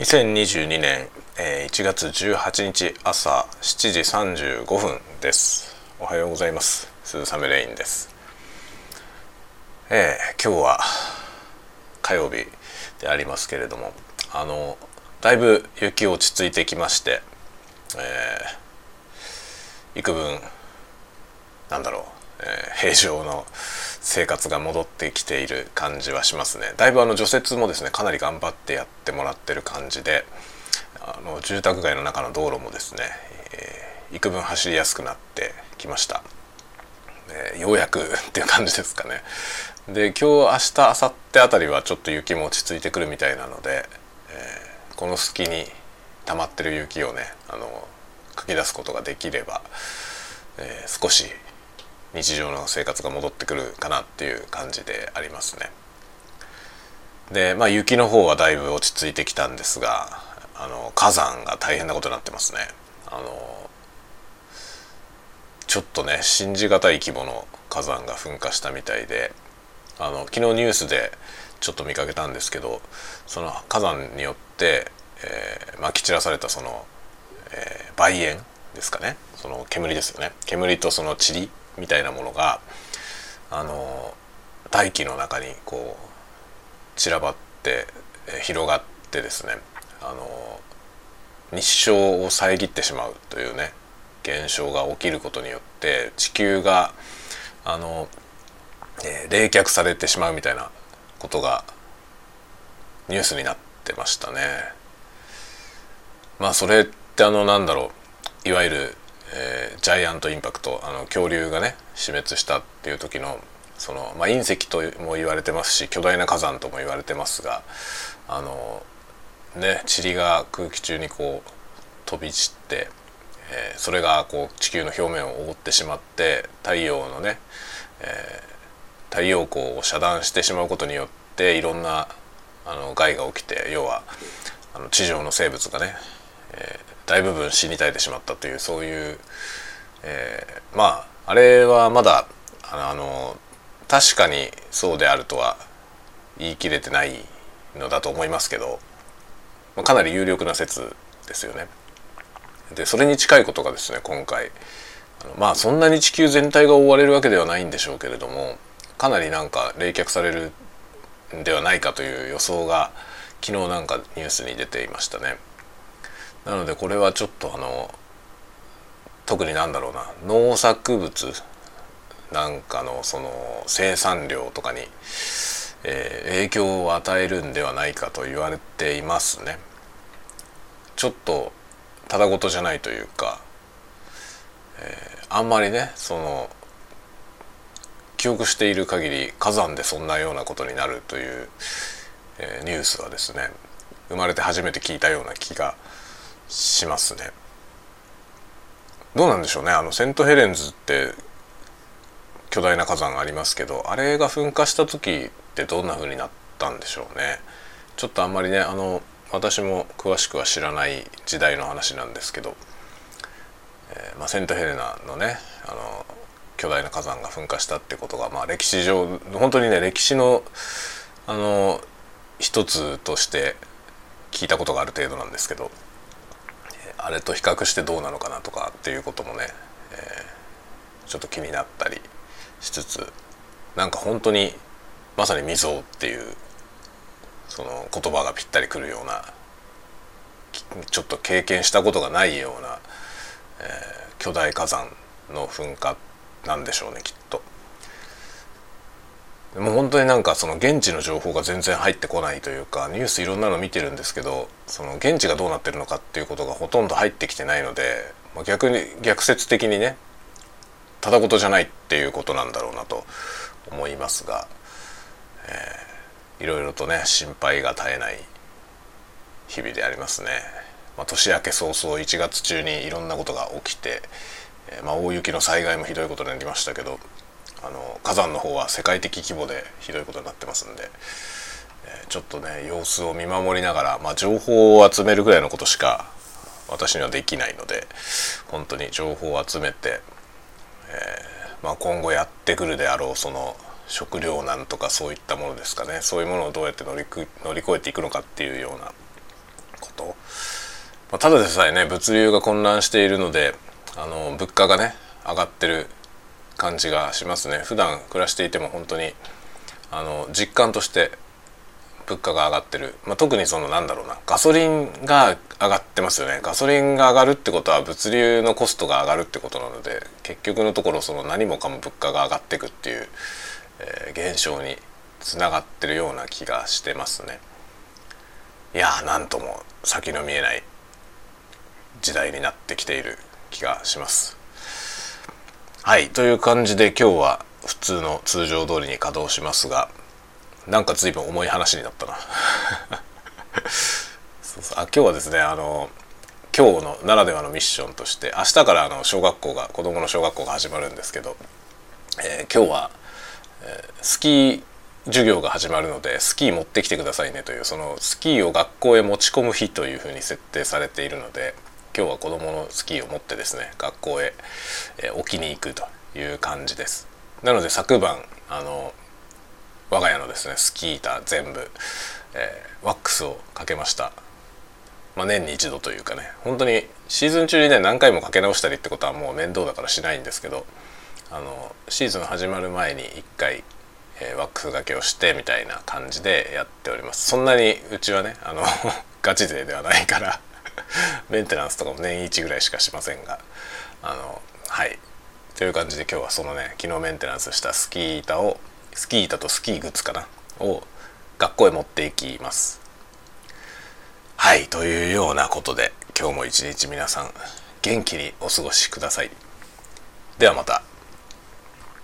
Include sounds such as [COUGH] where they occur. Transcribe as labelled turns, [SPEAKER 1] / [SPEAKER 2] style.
[SPEAKER 1] 2022年1月18日朝7時35分です。おはようございます。鈴雨レインです。えー、今日は火曜日でありますけれどもあのだいぶ雪落ち着いてきましてえー、幾分なんだろう、え、平常の生活が戻ってきている感じはしますね。だいぶあの除雪もですねかなり頑張ってやってもらってる感じであの住宅街の中の道路もですね、えー、幾分走りやすくなってきました、えー、ようやくっていう感じですかね。で今日明日明後日あたりはちょっと雪も落ち着いてくるみたいなので、えー、この隙に溜まってる雪をねあのかき出すことができれば、えー、少し日常の生活が戻ってくるかなっていう感じでありますね。でまあ雪の方はだいぶ落ち着いてきたんですがあの火山が大変なことになってますね。あのちょっとね信じがたい規模の火山が噴火したみたいであの昨日ニュースでちょっと見かけたんですけどその火山によって、えー、まき散らされたその、えー、梅煙ですかねその煙ですよね煙とその塵みたいなものがあの大気の中にこう散らばって広がってですねあの日照を遮ってしまうというね現象が起きることによって地球があの、えー、冷却されてしまうみたいなことがニュースになってましたね。まあそれってあのなんだろういわゆるえー、ジャイアントインパクトあの恐竜がね死滅したっていう時のその、まあ、隕石とも言われてますし巨大な火山とも言われてますがあのね塵が空気中にこう飛び散って、えー、それがこう地球の表面を覆ってしまって太陽のね、えー、太陽光を遮断してしまうことによっていろんなあの害が起きて要はあの地上の生物がね、えー、大部分死に絶えてしまったというそういう、えー、まああれはまだあの確かにそうであるとは言い切れてないのだと思いますけどまかなり有力な説ですよね。でそれに近いことがですね今回あのまあそんなに地球全体が覆われるわけではないんでしょうけれどもかなりなんか冷却されるんではないかという予想が昨日なんかニュースに出ていましたね。なのでこれはちょっとあの特になんだろうな農作物なんかのその生産量とかに、えー、影響を与えるんではないかと言われていますね。ちょっとただごとじゃないというか、えー、あんまりねその記憶している限り火山でそんなようなことになるという、えー、ニュースはですね生まれて初めて聞いたような気がしますね。どうなんでしょうねあのセントヘレンズって巨大な火山ありますけどあれが噴火した時ってどんな風になったんでしょうね。ちょっとあんまりねあの私も詳しくは知らない時代の話なんですけど、えー、まあ、セントヘレナのねあの巨大な火山が噴火したってことが、まあ、歴史上本当にね歴史のあの一つとして聞いたことがある程度なんですけどあれと比較してどうなのかなとかっていうこともね、えー、ちょっと気になったりしつつなんか本当にまさに未曾有っていうその言葉がぴったりくるようなちょっと経験したことがないような、えー、巨大火山の噴火なんでしょうねきっと。でも本当になんかその現地の情報が全然入ってこないというかニュースいろんなの見てるんですけどその現地がどうなってるのかっていうことがほとんど入ってきてないので、まあ、逆に逆説的にねただごとじゃないっていうことなんだろうなと思いますが、えー、いろいろとね心配が絶えない日々でありますね。まあ、年明け早々1月中にいろんなことが起きて、えー、まあ、大雪の災害もひどいことになりましたけどあの火山の方は世界的規模でひどいことになってますんで、えー、ちょっとね様子を見守りながら、まあ、情報を集めるぐらいのことしか私にはできないので本当に情報を集めて、えー、まあ、今後やってくるであろうその食糧難とかそういったものですかね。そういうものをどうやって乗り乗り越えていくのかっていうようなこと。まあ、ただでさえね物流が混乱しているのであの物価がね上がってる感じがしますね。普段暮らしていても本当にあの実感として物価が上がってる、まあ、特にそのなんだろうなガソリンが上がってますよね。ガソリンが上がるってことは物流のコストが上がるってことなので結局のところその何もかも物価が上がっていくっていう、えー、現象につながってるような気がしてますね。いやーなんとも先の見えない時代になってきている気がします。はいという感じで今日は普通の通常通りに稼働しますがなんか随分重い話になったな。[LAUGHS] そうそう。あ今日はですねあの今日のならではのミッションとして明日からあの小学校が子どもの小学校が始まるんですけど、えー、今日は、えー、スキー授業が始まるのでスキー持ってきてくださいねというそのスキーを学校へ持ち込む日というふうに設定されているので今日は子どものスキーを持ってですね学校へ、えー、置きに行くという感じです。なので昨晩あの我が家のですねスキー板全部、えー、ワックスをかけました、まあ、年に一度というかね。本当にシーズン中にね何回もかけ直したりってことはもう面倒だからしないんですけどあのシーズン始まる前に1回えー、ワックスがけをしてみたいな感じでやっております。そんなにうちはねあの [LAUGHS] ガチ勢ではないから。[LAUGHS] メンテナンスとかも年1ぐらいしかしませんがあのはい。という感じで今日はそのね昨日メンテナンスしたスキー板をスキー板とスキーグッズかなを学校へ持っていきます。はいというようなことで今日も一日皆さん元気にお過ごしください。ではまた。